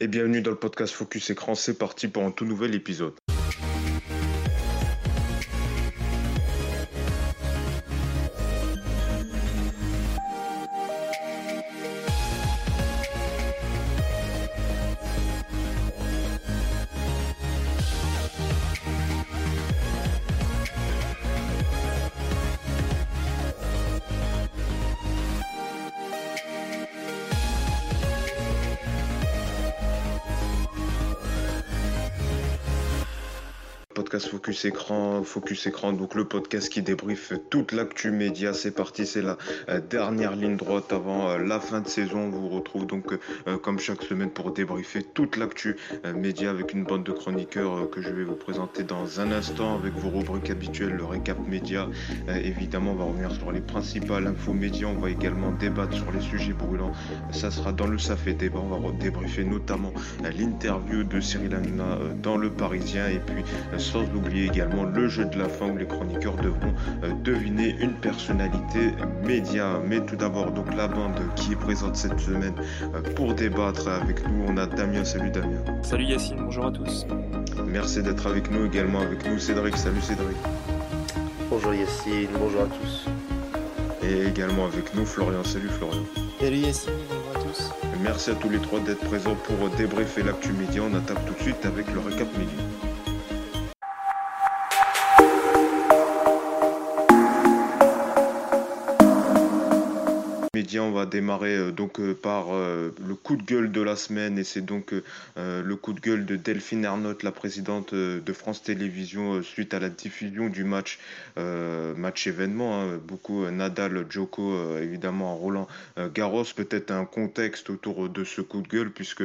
Et bienvenue dans le podcast Focus Écran, c'est parti pour un tout nouvel épisode. Focus Écran, Focus Écran, donc le podcast qui débriefe toute l'actu média. C'est parti, c'est la euh, dernière ligne droite avant euh, la fin de saison. On vous retrouve donc euh, comme chaque semaine pour débriefer toute l'actu média avec une bande de chroniqueurs que je vais vous présenter dans un instant avec vos rubriques habituelles, le récap média. évidemment, on va revenir sur les principales infos médias. On va également débattre sur les sujets brûlants. Ça sera dans le Safé débat. On va débriefer notamment l'interview de Cyril Hanouna dans le Parisien et puis sans oublier également le jeu de la fin où les chroniqueurs devront euh, deviner une personnalité média. Mais tout d'abord, donc la bande qui est présente cette semaine euh, pour débattre avec nous. On a Damien. Salut Damien. Salut Yacine, bonjour à tous. Merci d'être avec nous également avec nous Cédric. Salut Cédric. Bonjour Yacine, bonjour à tous. Et également avec nous Florian. Salut Florian. Salut Yacine, bonjour à tous. Merci à tous les trois d'être présents pour débriefer l'actu média. On attaque tout de suite avec le récap média. Démarrer euh, donc euh, par euh, le coup de gueule de la semaine et c'est donc le coup de gueule de Delphine Ernotte, la présidente de France Télévisions, suite à la diffusion du match, match événement. Hein. beaucoup Nadal, Djoko, évidemment Roland Garros, peut-être un contexte autour de ce coup de gueule puisque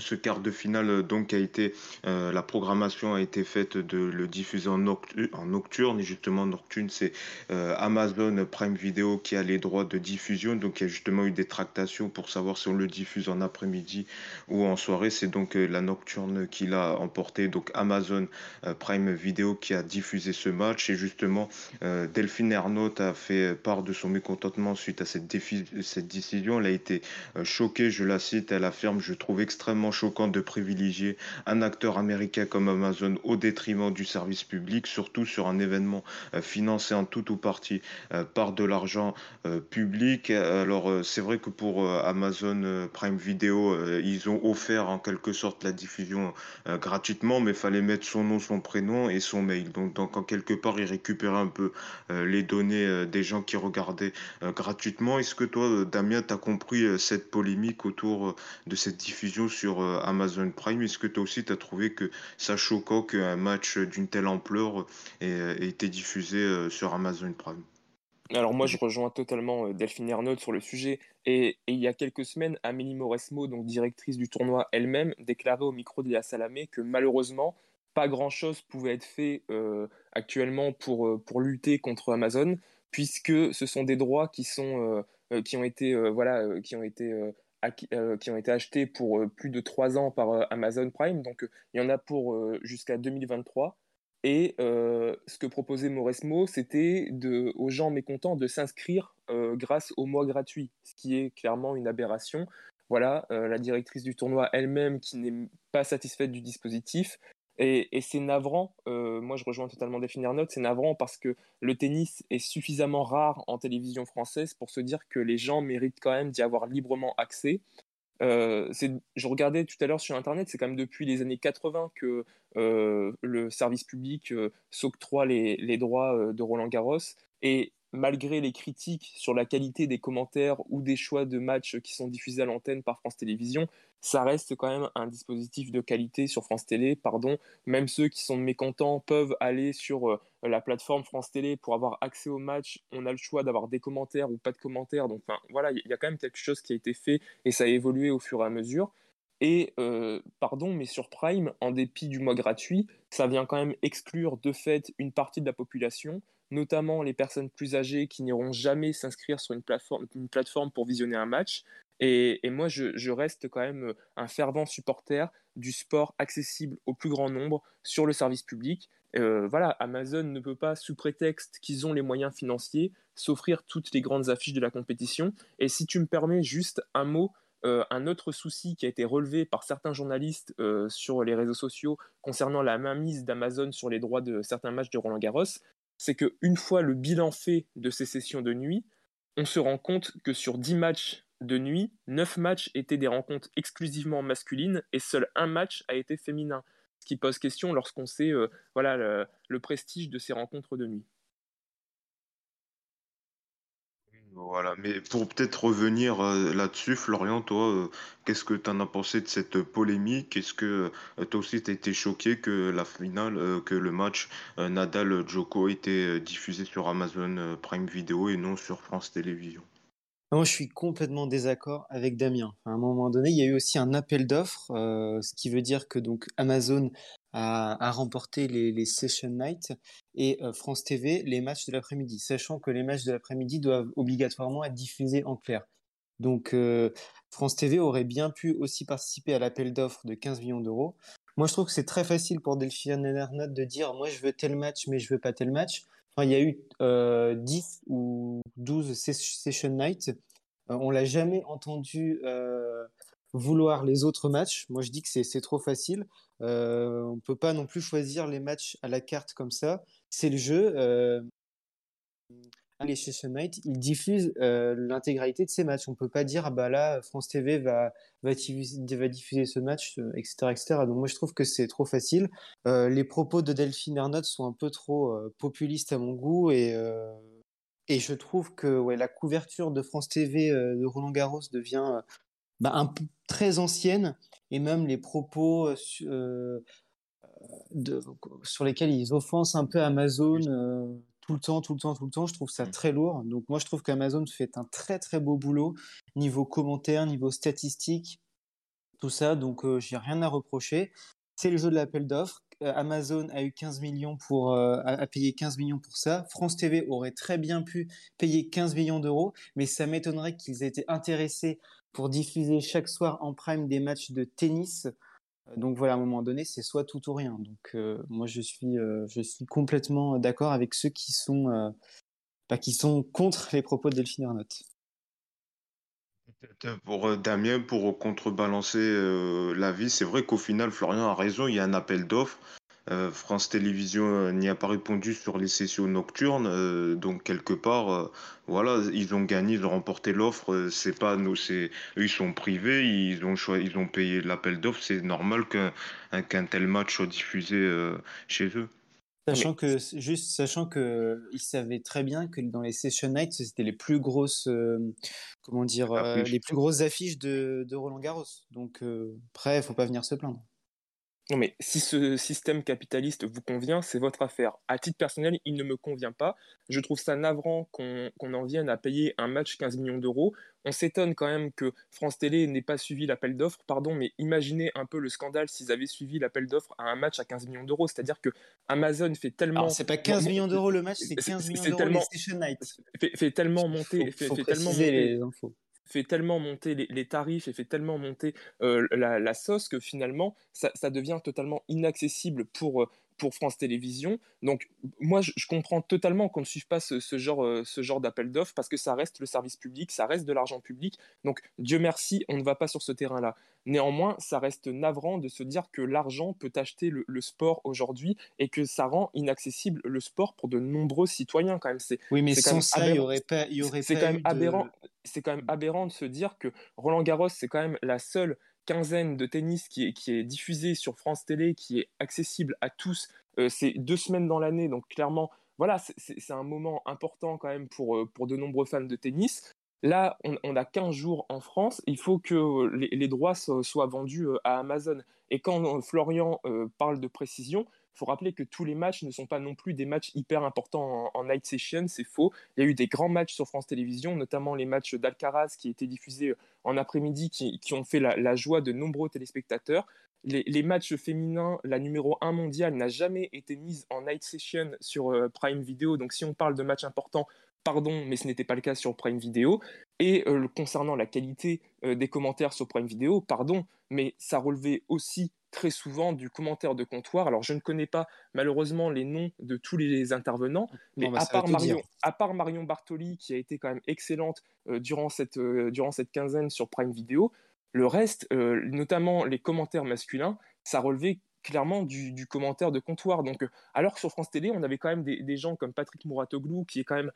ce quart de finale euh, donc a été euh, la programmation a été faite de le diffuser en, nocturne. Et justement nocturne c'est euh, Amazon Prime Video qui a les droits de diffusion. Donc il y a justement eu des tractations pour savoir si on le diffuse en après-midi ou en soirée. C'est donc la nocturne qui l'a emporté. Donc Amazon Prime Video qui a diffusé ce match. Et justement Delphine Ernaut a fait part de son mécontentement suite à cette décision. Elle a été choquée. Je la cite elle affirme je trouve extrêmement choquant de privilégier un acteur américain comme Amazon au détriment du service public, surtout sur un événement euh, financé en tout ou partie euh, par de l'argent euh, public. Alors c'est vrai que pour Amazon Prime Video, ils ont offert en quelque sorte la diffusion gratuitement, mais fallait mettre son nom, son prénom et son mail. Donc, donc en quelque part, ils récupéraient un peu les données des gens qui regardaient gratuitement. Est-ce que toi, Damien, tu as compris cette polémique autour de cette diffusion sur euh, Amazon Prime. Est-ce que toi aussi tu as trouvé que ça choquant qu'un match d'une telle ampleur ait, euh, été diffusé euh, sur Amazon Prime? Alors moi, je rejoins totalement Delphine Ernaud sur le sujet. Et, il y a quelques semaines, Amélie Mauresmo, donc directrice du tournoi elle-même, déclarait au micro de la Salamé que malheureusement, pas grand-chose pouvait être fait actuellement pour, pour lutter contre Amazon, puisque ce sont des droits qui, sont, qui ont été, voilà, qui ont été euh, qui ont été achetés pour euh, plus de 3 ans par euh, Amazon Prime. Donc il y en a pour jusqu'à 2023. Et ce que proposait Mauresmo, c'était aux gens mécontents de s'inscrire grâce au mois gratuit, ce qui est clairement une aberration. Voilà, la directrice du tournoi elle-même qui n'est pas satisfaite du dispositif et, c'est navrant, euh, moi je rejoins totalement Delphine Arnaud, c'est navrant parce que le tennis est suffisamment rare en télévision française pour se dire que les gens méritent quand même d'y avoir librement accès. Euh, je regardais tout à l'heure sur Internet, c'est quand même depuis les années 80 que euh, le service public s'octroie les, les, droits de Roland Garros. Et malgré les critiques sur la qualité des commentaires ou des choix de matchs qui sont diffusés à l'antenne par France Télévisions, ça reste quand même un dispositif de qualité sur France Télé. Pardon, même ceux qui sont mécontents peuvent aller sur euh, la plateforme France Télé pour avoir accès au match. On a le choix d'avoir des commentaires ou pas de commentaires. Donc voilà, il y a quand même quelque chose qui a été fait et ça a évolué au fur et à mesure. Et euh, pardon, mais sur Prime, en dépit du mois gratuit, ça vient quand même exclure de fait une partie de la population notamment les personnes plus âgées qui n'iront jamais s'inscrire sur une plateforme, pour visionner un match. Et, moi, je, reste quand même un fervent supporter du sport accessible au plus grand nombre sur le service public. Euh, voilà, Amazon ne peut pas, sous prétexte qu'ils ont les moyens financiers, s'offrir toutes les grandes affiches de la compétition. Et si tu me permets juste un mot un autre souci qui a été relevé par certains journalistes sur les réseaux sociaux concernant la mainmise d'Amazon sur les droits de certains matchs de Roland Garros, c'est qu'une fois le bilan fait de ces sessions de nuit, on se rend compte que sur 10 matchs de nuit, 9 matchs étaient des rencontres exclusivement masculines et seul un match a été féminin. Ce qui pose question lorsqu'on sait voilà, le prestige de ces rencontres de nuit. Voilà, mais pour peut-être revenir euh, là-dessus, Florian, toi, euh, qu'est-ce que tu en as pensé de cette polémique? Est-ce que euh, toi aussi tu été choqué que la finale, que le match Nadal-Djoko était diffusé sur Amazon Prime Video et non sur France Télévisions? Moi, je suis complètement désaccord avec Damien. À un moment donné, il y a eu aussi un appel d'offres, ce qui veut dire que donc Amazon à, remporter les, Session Night et euh, France TV les matchs de l'après-midi, sachant que les matchs de l'après-midi doivent obligatoirement être diffusés en clair. Donc euh, France TV aurait bien pu aussi participer à l'appel d'offres de 15 millions d'euros. Moi, je trouve que c'est très facile pour Delphine Ernotte de dire moi je veux tel match, mais je veux pas tel match. Enfin, il y a eu euh, 10 ou 12 Session Night. Euh, on l'a jamais entendu vouloir les autres matchs. Moi, je dis que c'est trop facile. Euh, on peut pas non plus choisir les matchs à la carte comme ça. C'est le jeu. Euh, les Session ils diffusent euh, l'intégralité de ces matchs. On peut pas dire ah bah là France TV va va diffuser, ce match, etc., euh, etc. Donc moi je trouve que c'est trop facile. Les propos de Delphine Ernotte sont un peu trop populistes à mon goût et et je trouve que ouais, la couverture de France TV de Roland Garros devient bah, un peu très ancienne et même les propos euh, euh, de, sur lesquels ils offensent un peu Amazon euh, tout le temps, tout le temps, tout le temps. Je trouve ça mmh. très lourd. Donc moi, je trouve qu'Amazon fait un très très beau boulot niveau commentaires, niveau statistiques, tout ça. Donc j'ai rien à reprocher. C'est le jeu de l'appel d'offres. Amazon a eu 15 millions pour a payé 15 millions pour ça. France TV aurait très bien pu payer 15 millions d'euros, mais ça m'étonnerait qu'ils aient été intéressés pour diffuser chaque soir en prime des matchs de tennis. Euh, donc voilà, à un moment donné, c'est soit tout ou rien. Donc euh, moi, je suis, euh, je suis complètement d'accord avec ceux qui sont, bah, qui sont contre les propos de Delphine Ernotte. Pour Damien, pour contrebalancer l'avis, c'est vrai qu'au final, Florian a raison, il y a un appel d'offres. Euh, France Télévisions euh, n'y a pas répondu sur les sessions nocturnes, euh, donc quelque part, voilà, ils ont gagné, ils ont remporté l'offre. c'est pas nous, c'est eux, ils sont privés, ils ont choisi, ils ont payé l'appel d'offres. C'est normal qu'un tel match soit diffusé chez eux. Sachant que, juste sachant que ils savaient très bien que dans les session nights, c'était les plus grosses, comment dire, les plus grosses affiches de, de Roland Garros. Donc, après, il faut pas venir se plaindre. Non, mais si ce système capitaliste vous convient, c'est votre affaire. À titre personnel, il ne me convient pas. Je trouve ça navrant qu'on en vienne à payer un match 15 millions d'euros. On s'étonne quand même que France Télé n'ait pas suivi l'appel d'offres. Pardon, mais imaginez un peu le scandale s'ils avaient suivi l'appel d'offres à un match à 15 millions d'euros. C'est-à-dire que Amazon fait tellement. c'est pas 15 millions d'euros le match, c'est 15 millions d'euros Night. Fait, tellement monter. Fait, tellement monter, les infos fait tellement monter les, tarifs et fait tellement monter la, sauce que finalement, ça, devient totalement inaccessible pour, pour France Télévisions. Donc, moi, je, comprends totalement qu'on ne suive pas ce, genre, euh, ce genre d'appel d'offres parce que ça reste le service public, ça reste de l'argent public. Donc, Dieu merci, on ne va pas sur ce terrain-là. Néanmoins, ça reste navrant de se dire que l'argent peut acheter le, sport aujourd'hui et que ça rend inaccessible le sport pour de nombreux citoyens quand même. C'est, oui, mais sans ça, il n'y aurait pas, y aurait c'est quand même aberrant. C'est quand même aberrant de se dire que Roland Garros, c'est quand même la seule quinzaine de tennis qui est, qui est diffusée sur France Télé, qui est accessible à tous. Euh, c'est deux semaines dans l'année, donc clairement, voilà, c'est un moment important quand même pour, euh, pour de nombreux fans de tennis. Là, on, a 15 jours en France, il faut que les, droits soient, vendus euh, à Amazon. Et quand euh, Florian euh, parle de précision, faut rappeler que tous les matchs ne sont pas non plus des matchs hyper importants en, night session, c'est faux. Il y a eu des grands matchs sur France Télévisions, notamment les matchs d'Alcaraz qui étaient diffusés en après-midi, qui, ont fait la, joie de nombreux téléspectateurs. Les, matchs féminins, la numéro 1 mondiale n'a jamais été mise en night session sur Prime Video. Donc si on parle de matchs importants, pardon, mais ce n'était pas le cas sur Prime Video. Et euh, concernant la qualité euh, des commentaires sur Prime Video, pardon, mais ça relevait aussi très souvent du commentaire de comptoir. Alors je ne connais pas malheureusement les noms de tous les intervenants, mais bah, à, part Marion, à, part Marion, Bartoli, qui a été quand même excellente euh, durant, cette, durant cette quinzaine sur Prime Video, Le reste, notamment les commentaires masculins, ça relevait clairement du, commentaire de comptoir. Donc, alors que sur France Télé, on avait quand même des, gens comme Patrick Mouratoglou, qui est quand même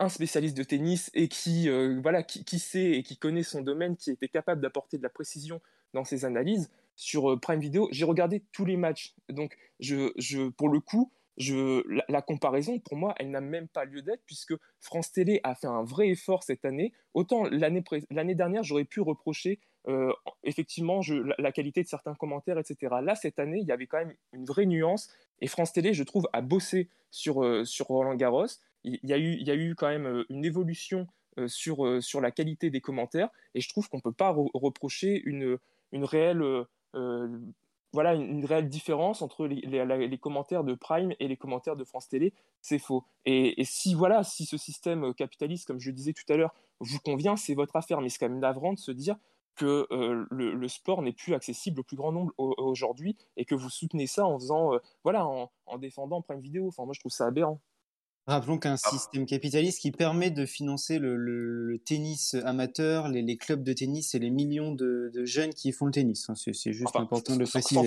un spécialiste de tennis et qui, voilà, qui, sait et qui connaît son domaine, qui était capable d'apporter de la précision dans ses analyses. Sur Prime Video, j'ai regardé tous les matchs. Donc, je, je, pour le coup, je, la, comparaison, pour moi, elle n'a même pas lieu d'être, puisque France Télé a fait un vrai effort cette année. Autant l'année dernière, j'aurais pu reprocher euh, effectivement la, qualité de certains commentaires, etc. Là, cette année, il y avait quand même une vraie nuance, et France Télé, je trouve, a bossé sur, euh, sur Roland Garros. Il, y a eu, il y a eu quand même euh, une évolution sur, sur la qualité des commentaires, et je trouve qu'on ne peut pas reprocher une, une réelle voilà une, réelle différence entre les, commentaires de Prime et les commentaires de France Télé, c'est faux. Et, si voilà, si ce système capitaliste, comme je disais tout à l'heure, vous convient, c'est votre affaire. Mais c'est quand même navrant de se dire que euh, le, sport n'est plus accessible au plus grand nombre aujourd'hui et que vous soutenez ça en faisant, euh, voilà, en, défendant Prime Vidéo. Enfin, moi, je trouve ça aberrant. Rappelons qu'un ah. système capitaliste qui permet de financer le, tennis amateur, les, clubs de tennis et les millions de, jeunes qui font le tennis. c'est juste important de le préciser.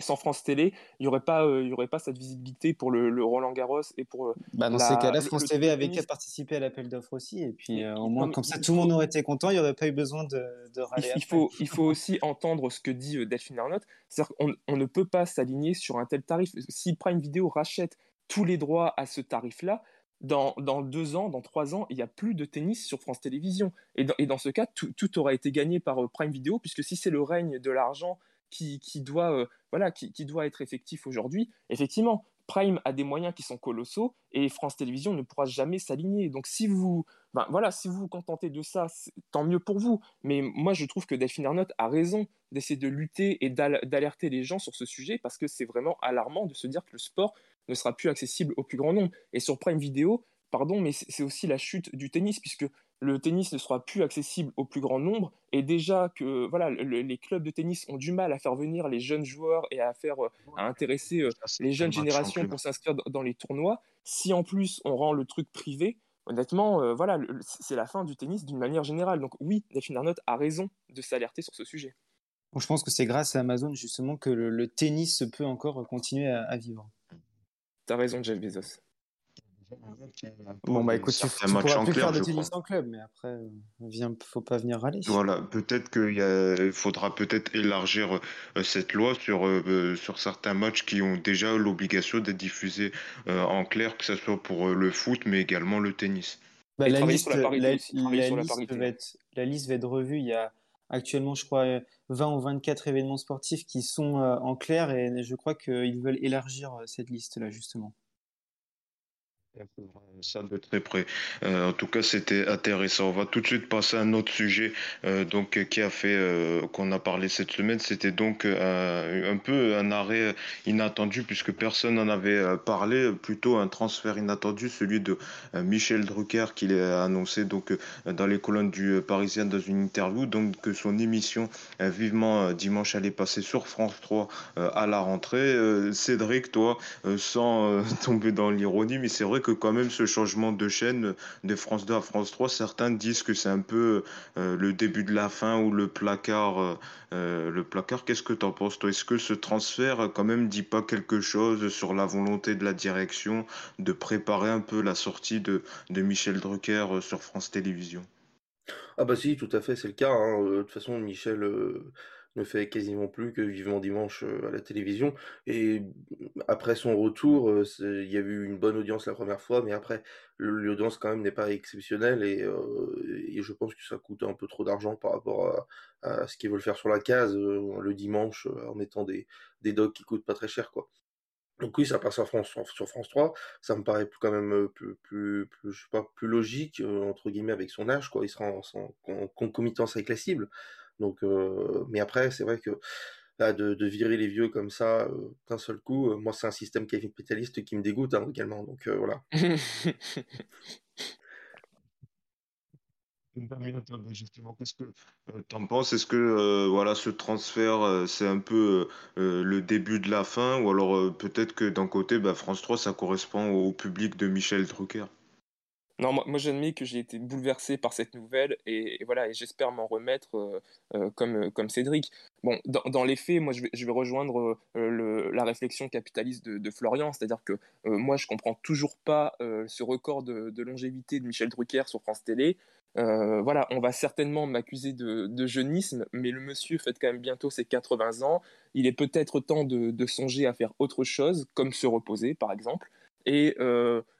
Sans, France, Télé, il n'y aurait, pas, euh, aurait pas cette visibilité pour le, Roland Garros et pour. Euh, bah, dans ces cas-là, France TV avait qu'à participer à l'appel d'offres aussi. Et puis, euh, au moins, comme ça, tout le monde aurait été content, il n'y aurait pas eu besoin de, de râler. Il, faut, il faut aussi entendre ce que dit Delphine Arnott. C'est-à-dire qu'on on ne peut pas s'aligner sur un tel tarif. Si Prime Video rachète tous les droits à ce tarif-là, dans, deux ans, dans trois ans, il n'y a plus de tennis sur France Télévisions. Et dans, ce cas, tout, aura été gagné par euh, Prime Video, puisque si c'est le règne de l'argent qui, doit, euh, voilà, qui, doit être effectif aujourd'hui, effectivement, Prime a des moyens qui sont colossaux et France Télévisions ne pourra jamais s'aligner. Donc si vous, ben, voilà, si vous vous contentez de ça, tant mieux pour vous. Mais moi, je trouve que Delphine Arnott a raison d'essayer de lutter et d'alerter les gens sur ce sujet parce que c'est vraiment alarmant de se dire que le sport ne sera plus accessible au plus grand nombre. Et sur Prime Video, pardon, mais c'est aussi la chute du tennis, puisque le tennis ne sera plus accessible au plus grand nombre. Et déjà que voilà, les clubs de tennis ont du mal à faire venir les jeunes joueurs et à faire euh, à intéresser euh, les jeunes générations pour s'inscrire dans les tournois. Si en plus on rend le truc privé, honnêtement, euh, voilà, c'est la fin du tennis d'une manière générale. Donc oui, Delphine Arnott a raison de s'alerter sur ce sujet. je pense que c'est grâce à Amazon justement que le, tennis peut encore continuer à vivre. T'as raison, Jeff Bezos. Bon, bah écoute, tu, tu pourras plus faire de tennis en club, mais après, il euh, faut pas venir râler. Voilà, peut-être qu'il faudra peut-être élargir euh, cette loi sur, euh, sur certains matchs qui ont déjà l'obligation d'être diffusés en clair, que ce soit pour le foot, mais également le tennis. Bah, la, liste, la, la, liste va être, la liste va être revue. Il y a actuellement, je crois, 20 ou 24 événements sportifs qui sont en clair et je crois qu'ils veulent élargir cette liste-là, justement ça de très près. Euh, en tout cas, c'était intéressant. On va tout de suite passer à un autre sujet euh, donc, qui a fait euh, qu'on a parlé cette semaine. C'était donc un peu un arrêt inattendu puisque personne n'en avait parlé. Plutôt un transfert inattendu, celui de Michel Drucker qui a annoncé donc, dans les colonnes du Parisien dans une interview donc, que son émission Vivement Dimanche allait passer sur France 3 à la rentrée. Cédric, toi, sans tomber dans l'ironie, mais c'est vrai que quand même ce changement de chaîne de France 2 à France 3, certains disent que c'est un peu euh, le début de la fin ou le placard. Euh, euh, le placard, qu'est-ce que tu en penses toi? Est-ce que ce transfert quand même dit pas quelque chose sur la volonté de la direction de préparer un peu la sortie de, de Michel Drucker sur France Télévisions? Ah bah si, tout à fait, c'est le cas. Hein. De toute façon, Michel, ne fait quasiment plus que Vivement Dimanche à la télévision. Et après son retour, il y a eu une bonne audience la première fois, mais après, l'audience quand même n'est pas exceptionnelle et, je pense que ça coûte un peu trop d'argent par rapport à, ce qu'ils veulent faire sur la case le dimanche en mettant des, des docs qui coûtent pas très cher, quoi. Donc oui, ça passe en France, sur France 3. Ça me paraît quand même plus, plus, je sais pas, plus logique, entre guillemets, avec son âge, quoi. Il sera en concomitance avec la cible. Donc, mais après, c'est vrai que là, de, virer les vieux comme ça d'un seul coup, moi, c'est un système capitaliste qui me dégoûte hein, également. Donc voilà. justement, qu'est-ce que tu en penses? Est-ce que voilà, ce transfert, c'est un peu le début de la fin? Ou alors peut-être que d'un côté, bah, France 3, ça correspond au public de Michel Drucker? Non, moi, moi j'admets que j'ai été bouleversé par cette nouvelle et, voilà, et j'espère m'en remettre euh, euh, comme, euh, comme Cédric. Bon, dans, les faits, moi je vais, rejoindre la réflexion capitaliste de, Florian, c'est-à-dire que moi je comprends toujours pas ce record de, longévité de Michel Drucker sur France Télé. voilà, on va certainement m'accuser de, de, jeunisme, mais le monsieur fait quand même bientôt ses 80 ans. Il est peut-être temps de songer à faire autre chose, comme se reposer par exemple. Et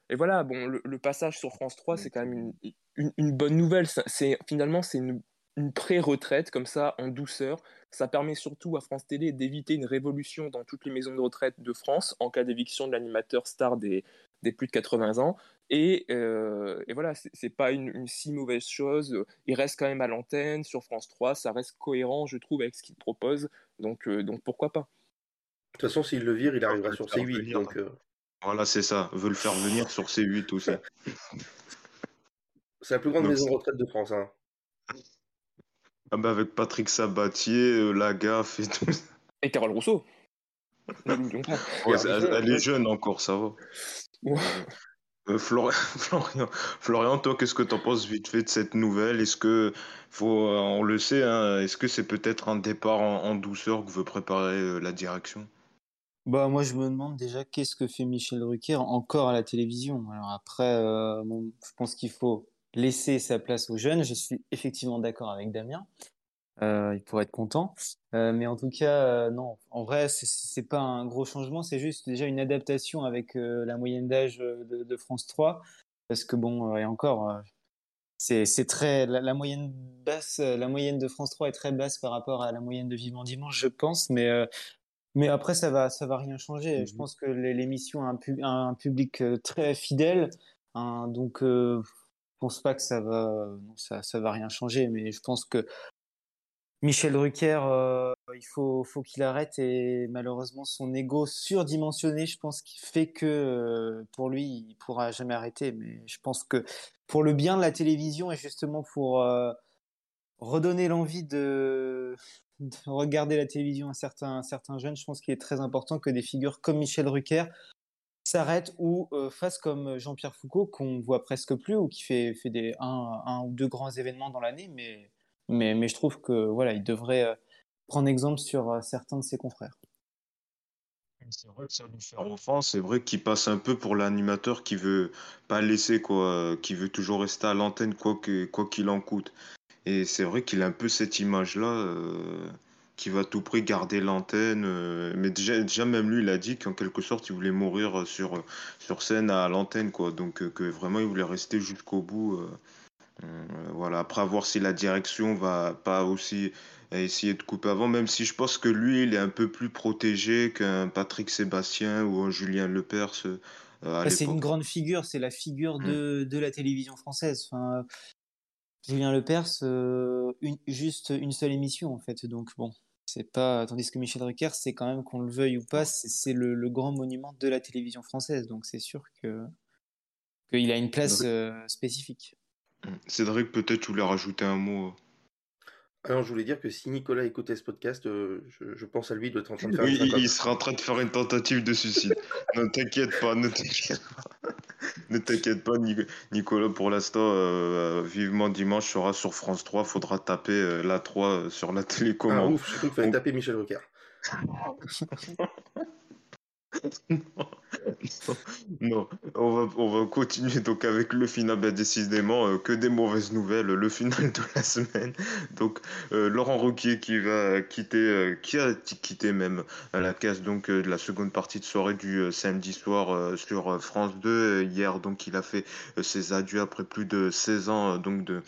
et voilà, bon, le, passage sur France 3, c'est quand même une, une, bonne nouvelle. C'est finalement c'est une, une pré-retraite comme ça en douceur. Ça permet surtout à France Télé d'éviter une révolution dans toutes les maisons de retraite de France en cas d'éviction de l'animateur star des, des, plus de 80 ans. Et, euh, et voilà, c'est pas une, une, si mauvaise chose. Il reste quand même à l'antenne sur France 3. Ça reste cohérent, je trouve, avec ce qu'il propose. Donc, euh, donc pourquoi pas. De toute façon, s'il le vire, il arrivera sur C8. Donc, euh, voilà, c'est ça. Veut le faire venir sur C8 aussi. C'est la plus grande maison de retraite de France. Hein. Ah bah avec Patrick Sabatier, euh, Lagaffe et tout. Et Carole Rousseau. elle, est jeune encore, ça va. Euh, Florian, Florian, toi, qu'est-ce que tu en penses vite fait de cette nouvelle? Est-ce que, faut, euh, on le sait, hein, est-ce que c'est peut-être un départ en, douceur que veut préparer la direction? Bah, moi, je me demande déjà qu'est-ce que fait Michel Drucker encore à la télévision. Alors après, euh, je pense qu'il faut laisser sa place aux jeunes. Je suis effectivement d'accord avec Damien. Euh, il pourrait être content. Euh, mais en tout cas, non. En vrai, c'est pas un gros changement. C'est juste déjà une adaptation avec la moyenne d'âge de, France 3. Parce que bon, et encore, c'est très la, moyenne basse, la moyenne de France 3 est très basse par rapport à la moyenne de Vivement Dimanche, je pense. Mais mais après, ça va, ça va rien changer. Je mmh pense que l'émission a un, un, public euh, très fidèle. Hein, donc, euh, je pense pas que ça va, ça, ça va rien changer. Mais je pense que Michel Drucker, euh, il faut, faut qu'il arrête. Et malheureusement, son ego surdimensionné, je pense qu'il fait que euh, pour lui, il pourra jamais arrêter. Mais je pense que pour le bien de la télévision et justement pour redonner l'envie de, de regarder la télévision à certains, certains jeunes, je pense qu'il est très important que des figures comme Michel Drucker s'arrêtent ou euh, fassent comme Jean-Pierre Foucault, qu'on voit presque plus, ou qui fait, fait des, un, un ou deux grands événements dans l'année, mais, mais, mais je trouve que voilà, il devrait euh, prendre exemple sur euh, certains de ses confrères. C'est vrai que ça lui fait offense, c'est vrai qu'il passe un peu pour l'animateur qui veut pas laisser, quoi, qui veut toujours rester à l'antenne quoi qu'il quoi qu'il en coûte. Et c'est vrai qu'il a un peu cette image-là, euh, qui va à tout prix garder l'antenne. Euh, mais déjà, déjà, même lui, il a dit qu'en quelque sorte, il voulait mourir sur, sur scène à l'antenne, quoi. Donc, euh, que vraiment, il voulait rester jusqu'au bout. voilà. Après, voir si la direction va pas aussi essayer de couper avant, même si je pense que lui, il est un peu plus protégé qu'un Patrick Sébastien ou un Julien Lepers. Bah, c'est une grande figure, c'est la figure mmh. de, de, la télévision française. Enfin, Julien Lepers, euh, une, juste une seule émission en fait. Donc bon, c'est pas. Tandis que Michel Drucker, c'est quand même qu'on le veuille ou pas, c'est le, le, grand monument de la télévision française. Donc c'est sûr que qu'il a une place euh, spécifique. Cédric, peut-être tu voulais rajouter un mot. Alors, je voulais dire que si Nicolas écoutait ce podcast, euh, je, je, pense à lui, il doit être en train de faire. Oui, il sera en train de faire une tentative de suicide. ne t'inquiète pas, ne t'inquiète pas. ne t'inquiète pas, Nicolas, pour l'instant, euh, vivement dimanche sera sur France 3. Faudra taper euh, la 3 sur la télécommande. Ah, ouf, je crois qu'il fallait taper Michel Rocard. non, On, va, on va continuer donc avec le final, ben, décidément, euh, que des mauvaises nouvelles, le final de la semaine. Donc, euh, Laurent Roquier qui va quitter, euh, qui a quitté même la case donc de la seconde partie de soirée du samedi soir sur France 2. hier, donc, il a fait ses adieux après plus de 16 ans donc de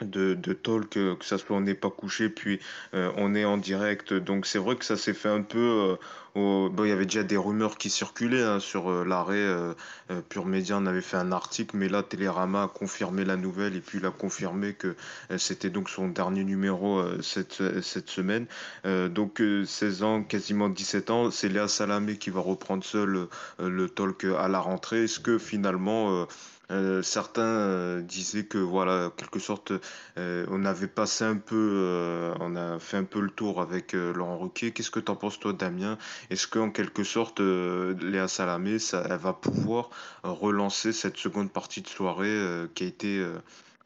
de, de talk, que ça soit on n'est pas couché, puis on est en direct. Donc c'est vrai que ça s'est fait un peu Bon, il y avait déjà des rumeurs qui circulaient hein, sur euh, l'arrêt. Euh, euh, Pure Média en avait fait un article, mais là, Télérama a confirmé la nouvelle et puis il a confirmé que c'était donc son dernier numéro cette, cette semaine. donc, 16 ans, quasiment 17 ans, c'est Léa Salamé qui va reprendre seul le talk à la rentrée. Est-ce que finalement Euh, certains euh, disaient que voilà, quelque sorte, euh, on avait passé un peu, on a fait un peu le tour avec Laurent Ruquier. Qu'est-ce que tu en penses toi, Damien? Est-ce qu'en quelque sorte, Léa Salamé, ça, elle va pouvoir relancer cette seconde partie de soirée qui a été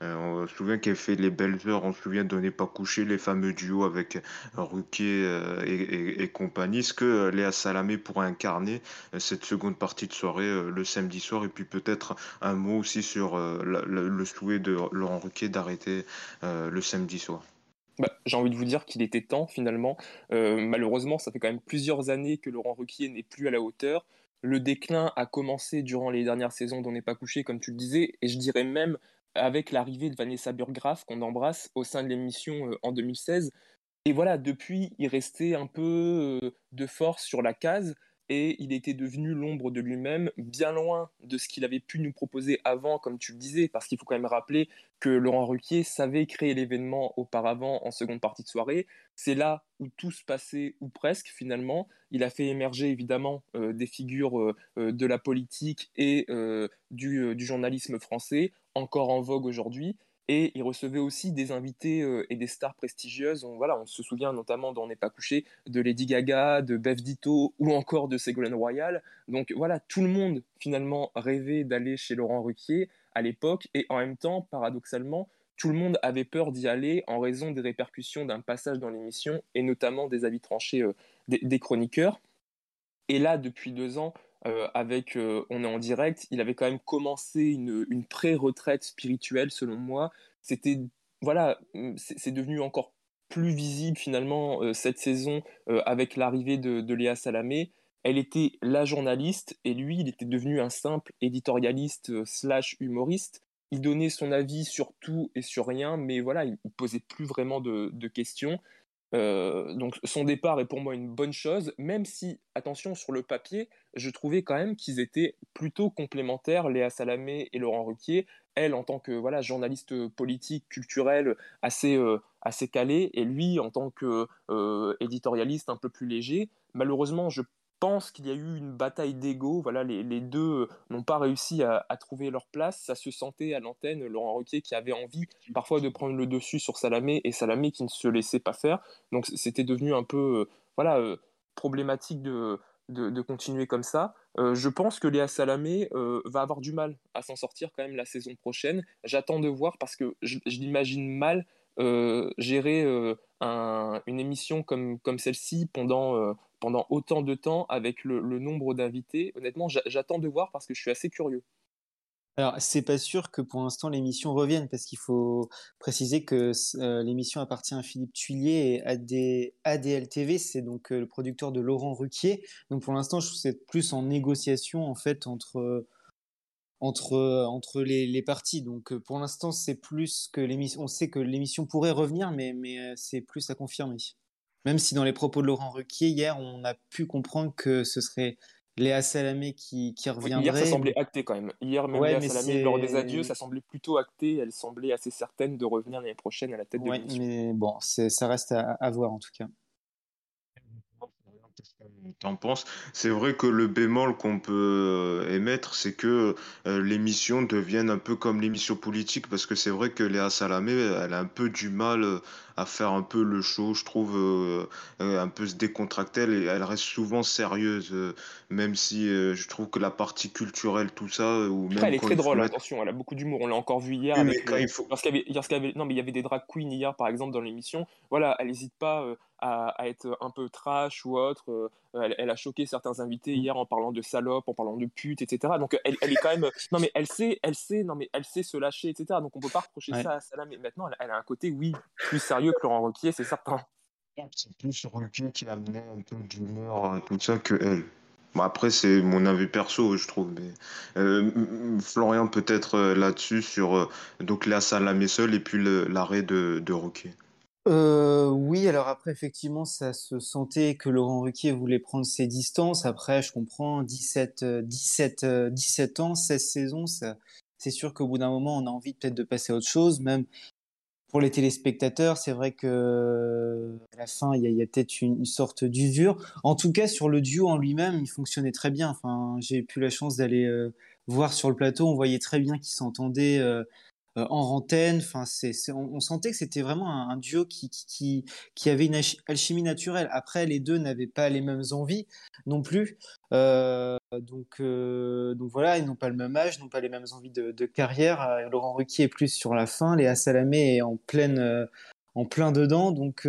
euh, on se souvient qu'elle fait les belles heures, on se souvient de n'est pas coucher, les fameux duos avec euh, Ruquier euh, et, compagnie. Est-ce que Léa Salamé pourrait incarner cette seconde partie de soirée le samedi soir? Et puis peut-être un mot aussi sur le souhait de Laurent Ruquier d'arrêter le samedi soir. Bah, j'ai envie de vous dire qu'il était temps finalement. malheureusement, ça fait quand même plusieurs années que Laurent Ruquier n'est plus à la hauteur. Le déclin a commencé durant les dernières saisons d'On n'est pas couché, comme tu le disais, et je dirais même avec l'arrivée de Vanessa Burgraff, qu'on embrasse au sein de l'émission euh, en 2016. Et voilà, depuis, il restait un peu euh, de force sur la case et il était devenu l'ombre de lui-même, bien loin de ce qu'il avait pu nous proposer avant, comme tu le disais, parce qu'il faut quand même rappeler que Laurent Ruquier savait créer l'événement auparavant en seconde partie de soirée. C'est là où tout se passait, ou presque finalement. Il a fait émerger évidemment euh, des figures de la politique et du, journalisme français encore en vogue aujourd'hui. Et il recevait aussi des invités euh, et des stars prestigieuses. On, voilà, on se souvient notamment dans n'est pas couché de Lady Gaga, de Bev Ditto ou encore de Ségolène Royal. Donc voilà, tout le monde finalement rêvait d'aller chez Laurent Ruquier à l'époque. Et en même temps, paradoxalement, tout le monde avait peur d'y aller en raison des répercussions d'un passage dans l'émission et notamment des avis tranchés euh, des, chroniqueurs. Et là, depuis deux ans, euh, avec euh, On est en direct, il avait quand même commencé une, pré-retraite spirituelle, selon moi. C'était, voilà, mm, c'est devenu encore plus visible finalement euh, cette saison avec l'arrivée de, Léa Salamé. Elle était la journaliste et lui, il était devenu un simple éditorialiste slash humoriste. Il donnait son avis sur tout et sur rien, mais voilà, il, ne posait plus vraiment de questions. Euh, donc son départ est pour moi une bonne chose, même si, attention, sur le papier, je trouvais quand même qu'ils étaient plutôt complémentaires, Léa Salamé et Laurent Ruquier. Elle, en tant que voilà, journaliste politique, culturelle, assez, euh, assez calée, et lui, en tant qu'éditorialiste euh, un peu plus léger. Malheureusement, je pense qu'il y a eu une bataille d'ego. Voilà, les, les deux euh, n'ont pas réussi à, trouver leur place. Ça se sentait à l'antenne, Laurent Ruquier qui avait envie parfois de prendre le dessus sur Salamé et Salamé qui ne se laissait pas faire. Donc c'était devenu un peu euh, voilà, euh, problématique de, de, continuer comme ça. je pense que Léa Salamé va avoir du mal à s'en sortir quand même la saison prochaine. J'attends de voir parce que je, je l'imagine mal gérer une émission comme, comme celle-ci pendant, pendant autant de temps avec le, nombre d'invités. Honnêtement, j'attends de voir parce que je suis assez curieux. Alors, c'est pas sûr que pour l'instant l'émission revienne parce qu'il faut préciser que euh, l'émission appartient à Philippe Tuillier et AD, ADL TV, c'est donc euh, le producteur de Laurent Ruquier. Donc pour l'instant, je trouve c'est plus en négociation en fait entre entre entre les, les parties. Donc euh, pour l'instant, c'est plus que l'émission. On sait que l'émission pourrait revenir, mais mais c'est plus à confirmer. Même si dans les propos de Laurent Ruquier, hier, on a pu comprendre que ce serait Léa Salamé qui, qui reviendrait. Hier, ça semblait acté quand même. Hier, même Léa Salamé, lors des adieux, ça semblait plutôt acté. Elle semblait assez certaine de revenir l'année prochaine à la tête de l'émission. mais bon, ça reste à, voir en tout cas. T'en penses? C'est vrai que le bémol qu'on peut euh, émettre, c'est que euh, l'émission devienne un peu comme l'émission politique, parce que c'est vrai que Léa Salamé, elle a un peu du mal euh, à faire un peu le show, je trouve, un peu se décontracter. Elle, elle reste souvent sérieuse, même si je trouve que la partie culturelle, tout ça, ou même elle est très drôle, attention, elle a beaucoup d'humour. On l'a encore vu hier. avec, il faut... avait, non, mais il y avait des drag queens hier, par exemple, dans l'émission. Voilà, elle n'hésite pas à, être un peu trash ou autre. Euh, elle, a choqué certains invités hier en parlant de salope, en parlant de pute, etc. Donc elle, est quand même, non mais elle sait, elle sait, non mais elle sait se lâcher, etc. Donc on peut pas reprocher ça à Salam. Mais maintenant, elle, a un côté, oui, plus sérieux que Laurent Roquier, c'est certain. C'est plus Ruquier qui a amené un peu d'humeur, euh, tout ça, que elle. Bon, après, c'est mon avis perso, je trouve. Mais, euh, Florian, peut-être là-dessus, sur donc la Salamé seule et puis l'arrêt de, de Roquier. Euh, oui, alors après, effectivement, ça se sentait que Laurent Ruquier voulait prendre ses distances. Après, je comprends, 17, 17, 17 ans, 16 saisons, c'est sûr qu'au bout d'un moment, on a envie peut-être de passer à autre chose. Même pour les téléspectateurs, c'est vrai que à la fin, il y a, peut-être une, sorte d'usure. En tout cas, sur le duo en lui-même, il fonctionnait très bien. Enfin, j'ai eu la chance d'aller euh, voir sur le plateau, on voyait très bien qu'ils s'entendaient euh, en rantaine. Enfin, c'est, on, sentait que c'était vraiment un, duo qui, qui, qui, avait une alchimie naturelle. Après, les deux n'avaient pas les mêmes envies non plus. Euh, donc, euh, donc voilà, ils n'ont pas le même âge, n'ont pas les mêmes envies de, carrière. Laurent Ruquier est plus sur la fin, Léa Salamé est en pleine, en plein dedans. Donc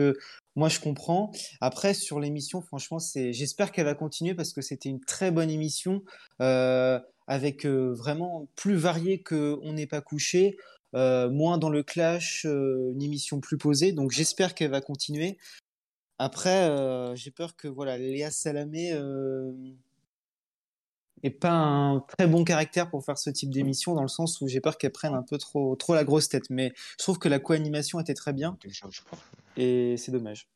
moi, je comprends. Après, sur l'émission, franchement, c'est, j'espère qu'elle va continuer parce que c'était une très bonne émission. Avec vraiment plus varié que On n'est pas couché. Euh, moins dans le clash, euh, une émission plus posée. Donc j'espère qu'elle va continuer. Après, euh, j'ai peur que voilà, Léa Salamé n'est pas un très bon caractère pour faire ce type d'émission, dans le sens où j'ai peur qu'elle prenne un peu trop, trop la grosse tête. Mais je trouve que la co-animation était très bien. Et c'est dommage.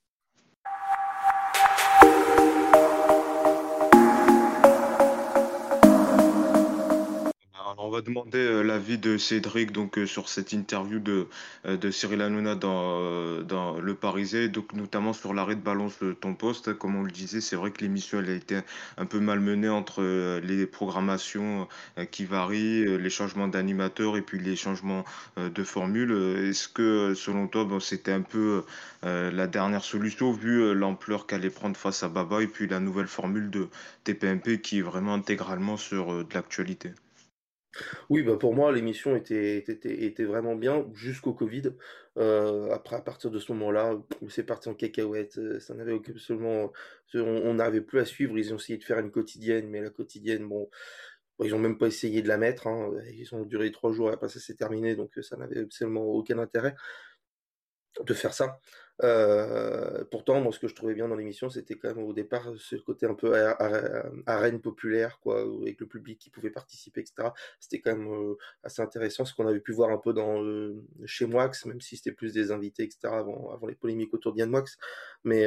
On va demander euh, l'avis de Cédric donc euh, sur cette interview de, euh, Cyril Hanouna dans, Le Parisien, donc notamment sur l'arrêt de balance de ton poste. Comme on le disait, c'est vrai que l'émission a été un peu malmenée entre les programmations qui varient, les changements d'animateurs et puis les changements de formule. Est-ce que selon toi, c'était un peu la dernière solution vu l'ampleur qu'allait prendre face à Baba et puis la nouvelle formule de TPMP qui est vraiment intégralement sur de l'actualité? Oui, bah pour moi, l'émission était, vraiment bien jusqu'au Covid. Euh, après, à partir de ce moment-là, c'est parti en cacahuète. Euh, ça n'avait absolument, on n'avait plus à suivre. Ils ont essayé de faire une quotidienne, mais la quotidienne, bon, ils ont même pas essayé de la mettre. Hein. Ils ont duré trois jours et après ça s'est terminé, donc ça n'avait absolument aucun intérêt de faire ça. Euh, pourtant, moi, ce que je trouvais bien dans l'émission, c'était quand même au départ ce côté un peu arène populaire, quoi, avec le public qui pouvait participer, etc. C'était quand même euh, assez intéressant, ce qu'on avait pu voir un peu dans euh, chez Moix, même si c'était plus des invités, etc. Avant, avant les polémiques autour d'Yann Moix. Mais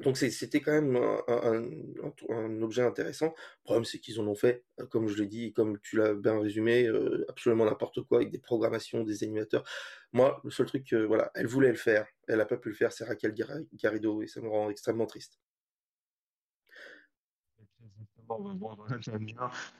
donc c'était quand même un, objet intéressant. Le problème, c'est qu'ils en ont fait, euh, comme je l'ai dit, comme tu l'as bien résumé, euh, absolument n'importe quoi avec des programmations, des animateurs. Moi, le seul truc, voilà, elle voulait le faire, elle n'a pas pu le faire, c'est Raquel Garrido, et ça me rend extrêmement triste on va voir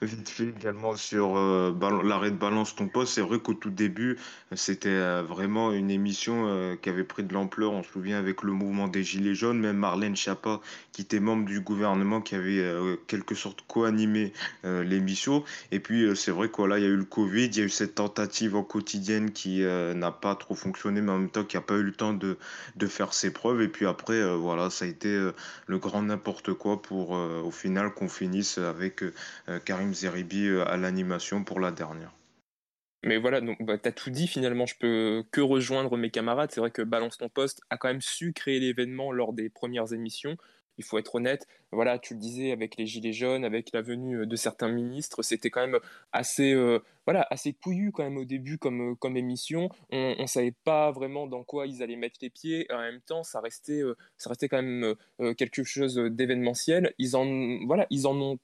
vite fait également sur euh, l'arrêt de balance ton poste. C'est vrai qu'au tout début, c'était euh, vraiment une émission euh, qui avait pris de l'ampleur. On se souvient avec le mouvement des Gilets jaunes, même Marlène Schiappa, qui était membre du gouvernement, qui avait quelque sorte co-animé l'émission. Et puis, c'est vrai qu'il il y a eu le Covid, il y a eu cette tentative en quotidienne qui n'a pas trop fonctionné, mais en même temps qui n'a pas eu le temps de, de faire ses preuves. Et puis après, voilà, ça a été le grand n'importe quoi pour au final qu'on finisse avec euh, Karim Zeribi euh, à l'animation pour la dernière. Mais voilà, donc bah, tu as tout dit finalement, je peux que rejoindre mes camarades. C'est vrai que Balance ton poste a quand même su créer l'événement lors des premières émissions. Il faut être honnête, voilà, tu le disais avec les gilets jaunes, avec la venue de certains ministres, c'était quand même assez, euh, voilà, assez couillu quand même au début comme, comme émission. On ne savait pas vraiment dans quoi ils allaient mettre les pieds. En même temps, ça restait, euh, quand même euh, quelque chose d'événementiel. Ils en, voilà, ils en ont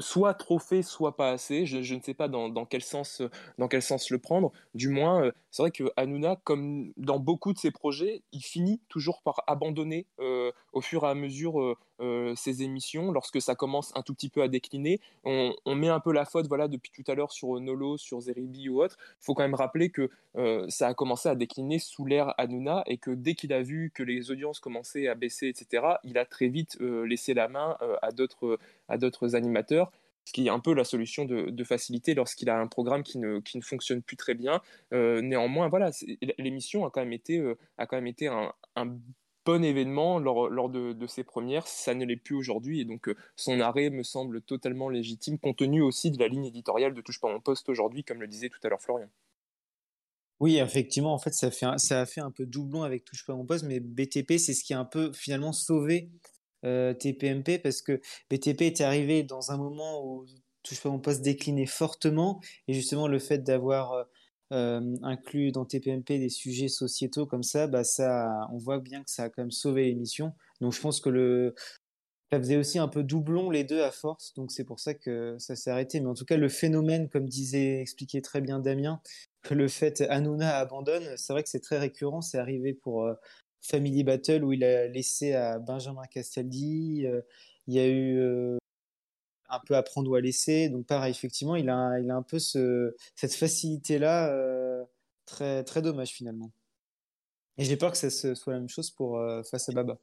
soit trop fait, soit pas assez. Je, ne sais pas dans, quel sens, dans quel sens le prendre. Du moins, euh, c'est vrai que Hanouna, comme dans beaucoup de ses projets, il finit toujours par abandonner euh, au fur et à mesure euh, euh, ces émissions, lorsque ça commence un tout petit peu à décliner, on, met un peu la faute voilà, depuis tout à l'heure sur Nolo, sur Zeribi ou autre. Il faut quand même rappeler que euh, ça a commencé à décliner sous l'ère Hanouna et que dès qu'il a vu que les audiences commençaient à baisser, etc., il a très vite euh, laissé la main à d'autres animateurs ce qui est un peu la solution de, facilité lorsqu'il a un programme qui ne, qui ne fonctionne plus très bien. néanmoins, voilà, l'émission a quand même été, a quand même été un, un bon événement lors, lors de, de, ses premières, ça ne l'est plus aujourd'hui, et donc euh, son arrêt me semble totalement légitime, compte tenu aussi de la ligne éditoriale de Touche pas mon poste aujourd'hui, comme le disait tout à l'heure Florian. Oui, effectivement, en fait, ça, fait ça a fait un peu doublon avec Touche pas mon poste, mais BTP, c'est ce qui a un peu finalement sauvé euh, TPMP, parce que BTP était arrivé dans un moment où Touche pas mon poste déclinait fortement, et justement le fait d'avoir... Euh, euh, inclus dans TPMP des sujets sociétaux comme ça, bah ça, on voit bien que ça a quand même sauvé l'émission. Donc je pense que le, ça faisait aussi un peu doublon les deux à force, donc c'est pour ça que ça s'est arrêté. Mais en tout cas, le phénomène, comme disait, expliquait très bien Damien, que le fait Hanouna abandonne, c'est vrai que c'est très récurrent. C'est arrivé pour Family Battle où il a laissé à Benjamin Castaldi. Euh, il y a eu un peu à prendre ou à laisser. Donc pareil, effectivement, il a, il a un peu ce, cette facilité-là, très, très dommage finalement. Et j'ai peur que ça soit la même chose pour face à Baba.